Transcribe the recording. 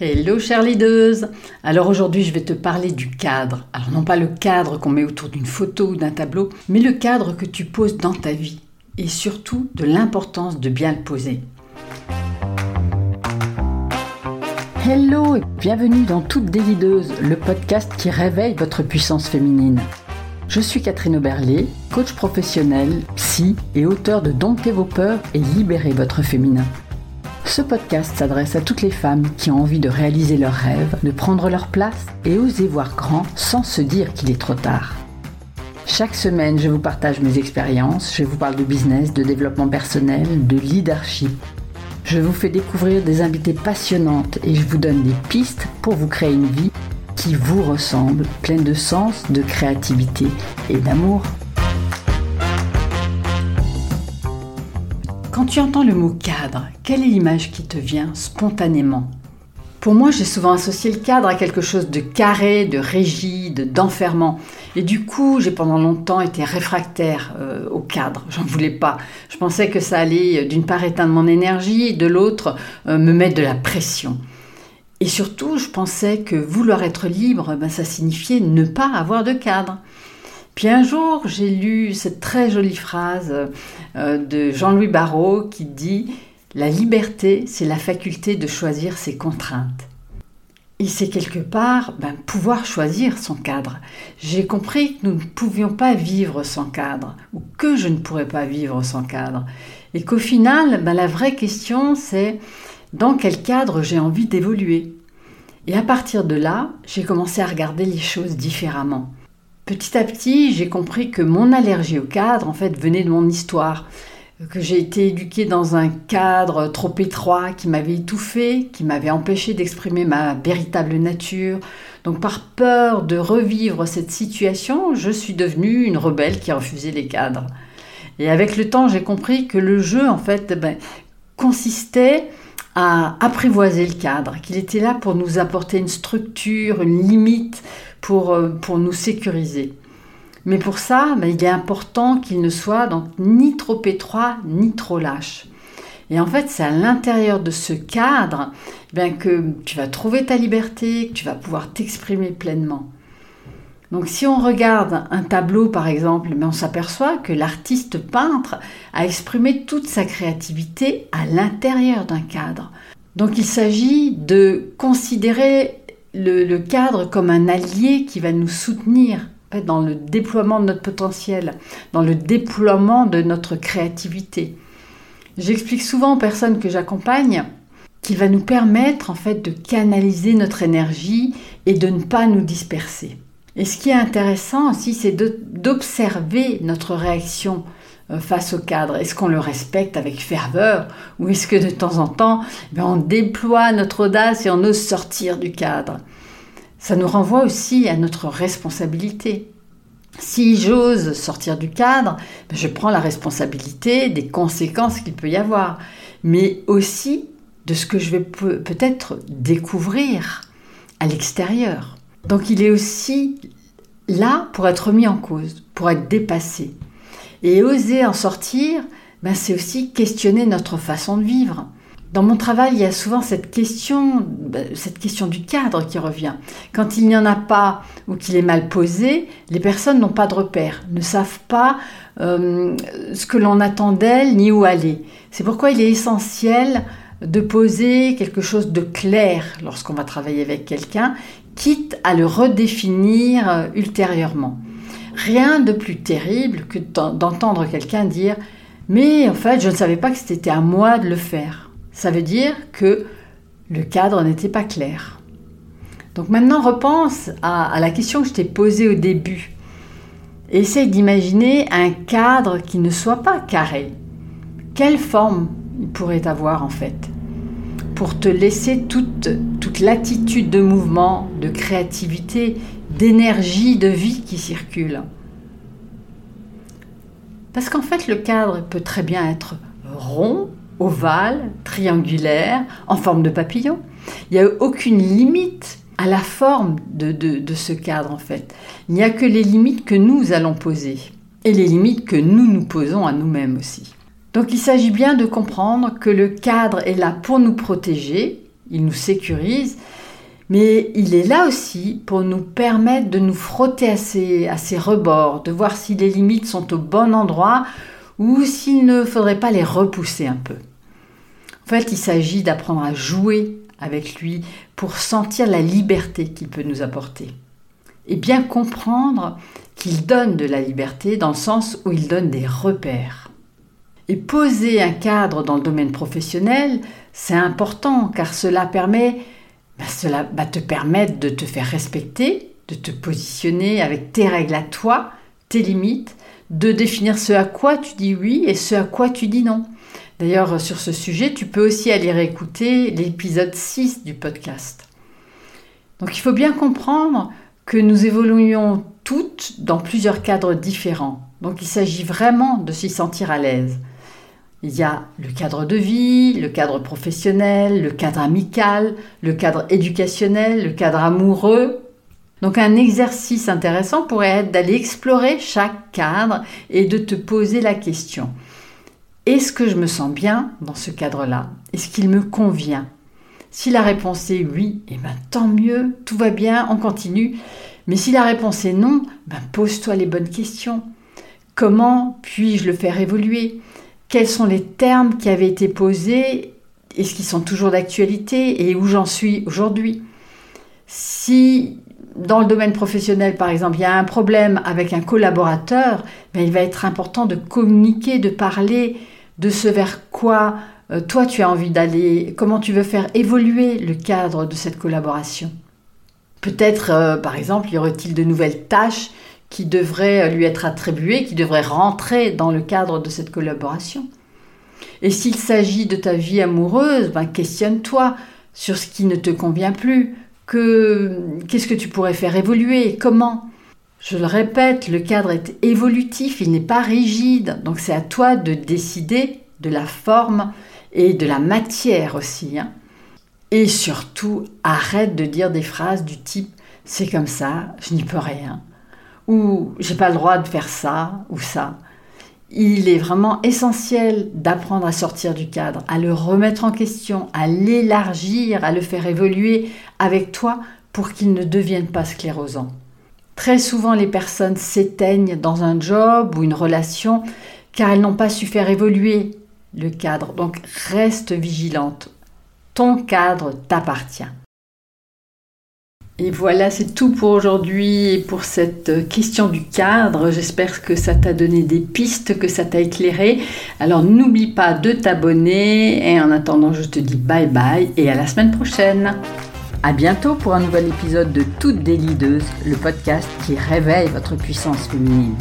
Hello chère leaders Alors aujourd'hui je vais te parler du cadre. Alors non pas le cadre qu'on met autour d'une photo ou d'un tableau, mais le cadre que tu poses dans ta vie. Et surtout de l'importance de bien le poser. Hello et bienvenue dans Toutes des leaders, le podcast qui réveille votre puissance féminine. Je suis Catherine Oberlé, coach professionnel, psy et auteur de Dompter vos peurs et libérer votre féminin. Ce podcast s'adresse à toutes les femmes qui ont envie de réaliser leurs rêves, de prendre leur place et oser voir grand sans se dire qu'il est trop tard. Chaque semaine, je vous partage mes expériences, je vous parle de business, de développement personnel, de leadership. Je vous fais découvrir des invités passionnantes et je vous donne des pistes pour vous créer une vie qui vous ressemble, pleine de sens, de créativité et d'amour. Quand tu entends le mot cadre, quelle est l'image qui te vient spontanément? Pour moi, j'ai souvent associé le cadre à quelque chose de carré, de rigide, d'enfermant. Et du coup, j'ai pendant longtemps été réfractaire euh, au cadre. J'en voulais pas. Je pensais que ça allait euh, d'une part éteindre mon énergie, de l'autre euh, me mettre de la pression. Et surtout, je pensais que vouloir être libre, ben, ça signifiait ne pas avoir de cadre. Puis un jour, j'ai lu cette très jolie phrase euh, de Jean-Louis Barrault qui dit La liberté, c'est la faculté de choisir ses contraintes. Et c'est quelque part ben, pouvoir choisir son cadre. J'ai compris que nous ne pouvions pas vivre sans cadre, ou que je ne pourrais pas vivre sans cadre. Et qu'au final, ben, la vraie question, c'est dans quel cadre j'ai envie d'évoluer. Et à partir de là, j'ai commencé à regarder les choses différemment. Petit à petit, j'ai compris que mon allergie au cadre, en fait, venait de mon histoire, que j'ai été éduquée dans un cadre trop étroit qui m'avait étouffée, qui m'avait empêché d'exprimer ma véritable nature. Donc par peur de revivre cette situation, je suis devenue une rebelle qui refusait les cadres. Et avec le temps, j'ai compris que le jeu, en fait, ben, consistait à apprivoiser le cadre, qu'il était là pour nous apporter une structure, une limite, pour, euh, pour nous sécuriser. Mais pour ça, ben, il est important qu'il ne soit donc ni trop étroit ni trop lâche. Et en fait, c'est à l'intérieur de ce cadre bien, que tu vas trouver ta liberté, que tu vas pouvoir t'exprimer pleinement. Donc si on regarde un tableau par exemple, on s'aperçoit que l'artiste peintre a exprimé toute sa créativité à l'intérieur d'un cadre. Donc il s'agit de considérer le, cadre comme un allié qui va nous soutenir dans le déploiement de notre potentiel, dans le déploiement de notre créativité. J'explique souvent aux personnes que j'accompagne qu'il va nous permettre en fait de canaliser notre énergie et de ne pas nous disperser. Et ce qui est intéressant aussi, c'est d'observer notre réaction euh, face au cadre Est-ce qu'on le respecte avec ferveur ou est-ce que de temps en temps, eh on déploie notre audace et on ose sortir du cadre? Ça nous renvoie aussi à notre responsabilité. Si j'ose sortir du cadre, ben, je prends la responsabilité des conséquences qu'il peut y avoir, mais aussi de ce que je vais peut-être découvrir à l'extérieur. Donc il est aussi là pour être mis en cause, pour être dépassé. Et oser en sortir, ben c'est aussi questionner notre façon de vivre. Dans mon travail, il y a souvent cette question, ben, cette question du cadre qui revient. Quand il n'y en a pas ou qu'il est mal posé, les personnes n'ont pas de repère, ne savent pas euh, ce que l'on attend d'elles ni où aller. C'est pourquoi il est essentiel de poser quelque chose de clair lorsqu'on va travailler avec quelqu'un quitte à le redéfinir euh, ultérieurement. Rien de plus terrible que d'entendre quelqu'un dire Mais en fait, je ne savais pas que c'était à moi de le faire. Ça veut dire que le cadre n'était pas clair. Donc maintenant, repense à, la question que je t'ai posée au début. Essaye d'imaginer un cadre qui ne soit pas carré. Quelle forme il pourrait avoir en fait? Pour te laisser toute, toute l'attitude de mouvement, de créativité, d'énergie, de vie qui circule. Parce qu'en fait, le cadre peut très bien être rond, ovale, triangulaire, en forme de papillon. Il n'y a aucune limite à la forme de, de, ce cadre, en fait. Il n'y a que les limites que nous allons poser et les limites que nous nous posons à nous-mêmes aussi. Donc il s'agit bien de comprendre que le cadre est là pour nous protéger il nous sécurise, mais il est là aussi pour nous permettre de nous frotter à ses, rebords, de voir si les limites sont au bon endroit ou s'il ne faudrait pas les repousser un peu. En fait, il s'agit d'apprendre à jouer avec lui pour sentir la liberté qu'il peut nous apporter. Et bien comprendre qu'il donne de la liberté dans le sens où il donne des repères. Et poser un cadre dans le domaine professionnel, c'est important car cela permet ben, cela va te permettre de te faire respecter, de te positionner avec tes règles à toi, tes limites, de définir ce à quoi tu dis oui et ce à quoi tu dis non. D'ailleurs, sur ce sujet, tu peux aussi aller réécouter l'épisode 6 du podcast. Donc il faut bien comprendre que nous évoluons toutes dans plusieurs cadres différents. Donc il s'agit vraiment de s'y sentir à l'aise. Il y a le cadre de vie, le cadre professionnel, le cadre amical, le cadre éducationnel, le cadre amoureux. Donc un exercice intéressant pourrait être d'aller explorer chaque cadre et de te poser la question. Est-ce que je me sens bien dans ce cadre-là? Est-ce qu'il me convient? Si la réponse est oui, eh ben, tant mieux, tout va bien, on continue. Mais si la réponse est non, ben, pose-toi les bonnes questions. Comment puis-je le faire évoluer? Quels sont les termes qui avaient été posés, est-ce qu'ils sont toujours d'actualité et où j'en suis aujourd'hui. Si dans le domaine professionnel, par exemple, il y a un problème avec un collaborateur, ben, il va être important de communiquer, de parler de ce vers quoi euh, toi tu as envie d'aller, comment tu veux faire évoluer le cadre de cette collaboration. Peut-être, euh, par exemple, y aurait-il de nouvelles tâches qui devrait lui être attribué, qui devrait rentrer dans le cadre de cette collaboration. Et s'il s'agit de ta vie amoureuse, ben questionne-toi sur ce qui ne te convient plus, que qu'est-ce que tu pourrais faire évoluer, comment. Je le répète, le cadre est évolutif, il n'est pas rigide, donc c'est à toi de décider de la forme et de la matière aussi. Hein. Et surtout, arrête de dire des phrases du type c'est comme ça, je n'y peux rien ou j'ai pas le droit de faire ça ou ça. Il est vraiment essentiel d'apprendre à sortir du cadre, à le remettre en question, à l'élargir, à le faire évoluer avec toi pour qu'il ne devienne pas sclérosant. Très souvent, les personnes s'éteignent dans un job ou une relation car elles n'ont pas su faire évoluer le cadre. Donc reste vigilante. Ton cadre t'appartient. Et voilà, c'est tout pour aujourd'hui pour cette question du cadre. J'espère que ça t'a donné des pistes, que ça t'a éclairé. Alors n'oublie pas de t'abonner et en attendant, je te dis bye bye et à la semaine prochaine. À bientôt pour un nouvel épisode de Toutes des le podcast qui réveille votre puissance féminine.